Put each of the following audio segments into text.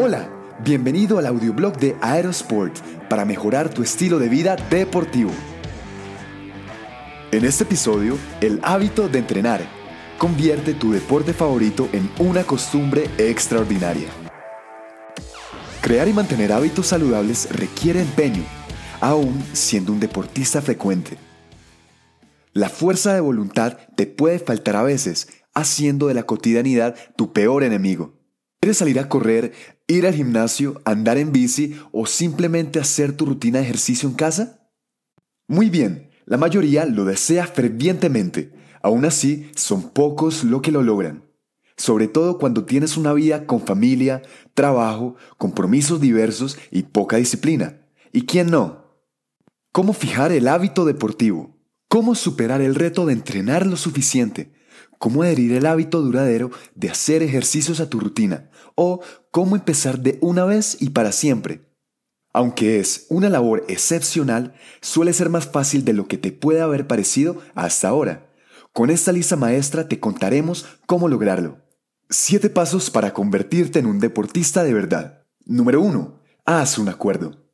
Hola, bienvenido al audioblog de Aerosport para mejorar tu estilo de vida deportivo. En este episodio, el hábito de entrenar. Convierte tu deporte favorito en una costumbre extraordinaria. Crear y mantener hábitos saludables requiere empeño, aún siendo un deportista frecuente. La fuerza de voluntad te puede faltar a veces, haciendo de la cotidianidad tu peor enemigo. ¿Quieres salir a correr, ir al gimnasio, andar en bici o simplemente hacer tu rutina de ejercicio en casa? Muy bien, la mayoría lo desea fervientemente. Aún así, son pocos los que lo logran. Sobre todo cuando tienes una vida con familia, trabajo, compromisos diversos y poca disciplina. ¿Y quién no? ¿Cómo fijar el hábito deportivo? ¿Cómo superar el reto de entrenar lo suficiente? Cómo adherir el hábito duradero de hacer ejercicios a tu rutina o cómo empezar de una vez y para siempre. Aunque es una labor excepcional, suele ser más fácil de lo que te puede haber parecido hasta ahora. Con esta lista maestra te contaremos cómo lograrlo. 7 pasos para convertirte en un deportista de verdad. Número 1. Haz un acuerdo.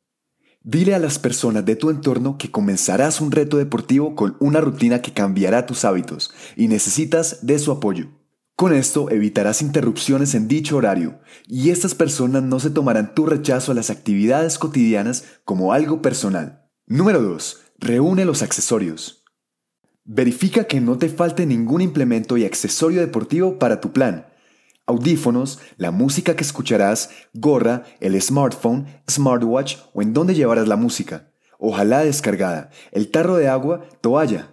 Dile a las personas de tu entorno que comenzarás un reto deportivo con una rutina que cambiará tus hábitos y necesitas de su apoyo. Con esto evitarás interrupciones en dicho horario y estas personas no se tomarán tu rechazo a las actividades cotidianas como algo personal. Número 2. Reúne los accesorios. Verifica que no te falte ningún implemento y accesorio deportivo para tu plan audífonos, la música que escucharás, gorra, el smartphone, smartwatch o en dónde llevarás la música. Ojalá descargada, el tarro de agua, toalla.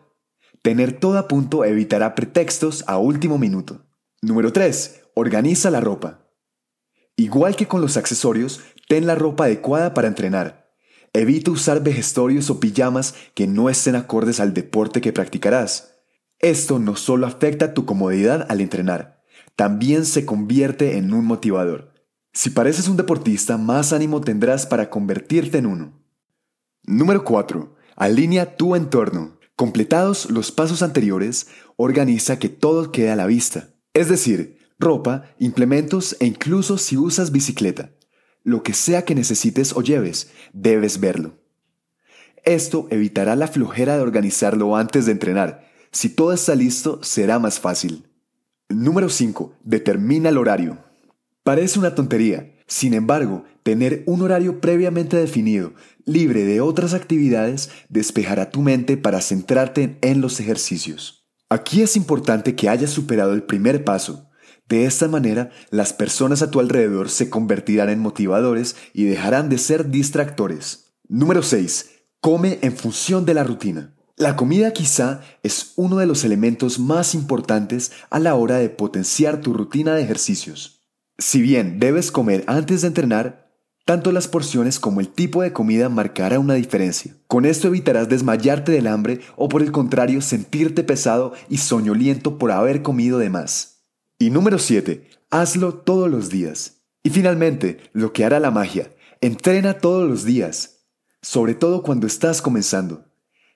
Tener todo a punto evitará pretextos a último minuto. Número 3. Organiza la ropa. Igual que con los accesorios, ten la ropa adecuada para entrenar. Evita usar vejestorios o pijamas que no estén acordes al deporte que practicarás. Esto no solo afecta tu comodidad al entrenar, también se convierte en un motivador. Si pareces un deportista, más ánimo tendrás para convertirte en uno. Número 4. Alinea tu entorno. Completados los pasos anteriores, organiza que todo quede a la vista. Es decir, ropa, implementos e incluso si usas bicicleta. Lo que sea que necesites o lleves, debes verlo. Esto evitará la flojera de organizarlo antes de entrenar. Si todo está listo, será más fácil. Número 5. Determina el horario. Parece una tontería, sin embargo, tener un horario previamente definido, libre de otras actividades, despejará tu mente para centrarte en los ejercicios. Aquí es importante que hayas superado el primer paso. De esta manera, las personas a tu alrededor se convertirán en motivadores y dejarán de ser distractores. Número 6. Come en función de la rutina. La comida quizá es uno de los elementos más importantes a la hora de potenciar tu rutina de ejercicios. Si bien debes comer antes de entrenar, tanto las porciones como el tipo de comida marcará una diferencia. Con esto evitarás desmayarte del hambre o por el contrario sentirte pesado y soñoliento por haber comido de más. Y número 7. Hazlo todos los días. Y finalmente, lo que hará la magia. Entrena todos los días, sobre todo cuando estás comenzando.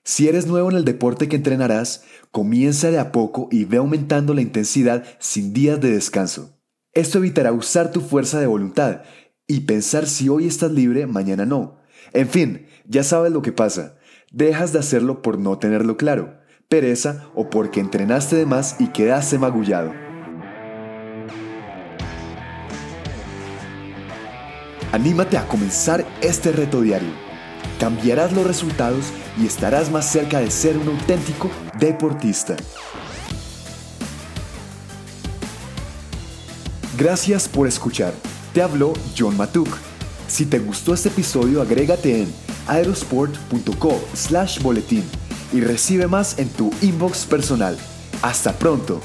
Si eres nuevo en el deporte que entrenarás, comienza de a poco y ve aumentando la intensidad sin días de descanso. Esto evitará usar tu fuerza de voluntad y pensar si hoy estás libre, mañana no. En fin, ya sabes lo que pasa. Dejas de hacerlo por no tenerlo claro, pereza o porque entrenaste de más y quedaste magullado. Anímate a comenzar este reto diario cambiarás los resultados y estarás más cerca de ser un auténtico deportista. Gracias por escuchar. Te habló John Matuk. Si te gustó este episodio, agrégate en aerosport.co slash boletín y recibe más en tu inbox personal. Hasta pronto.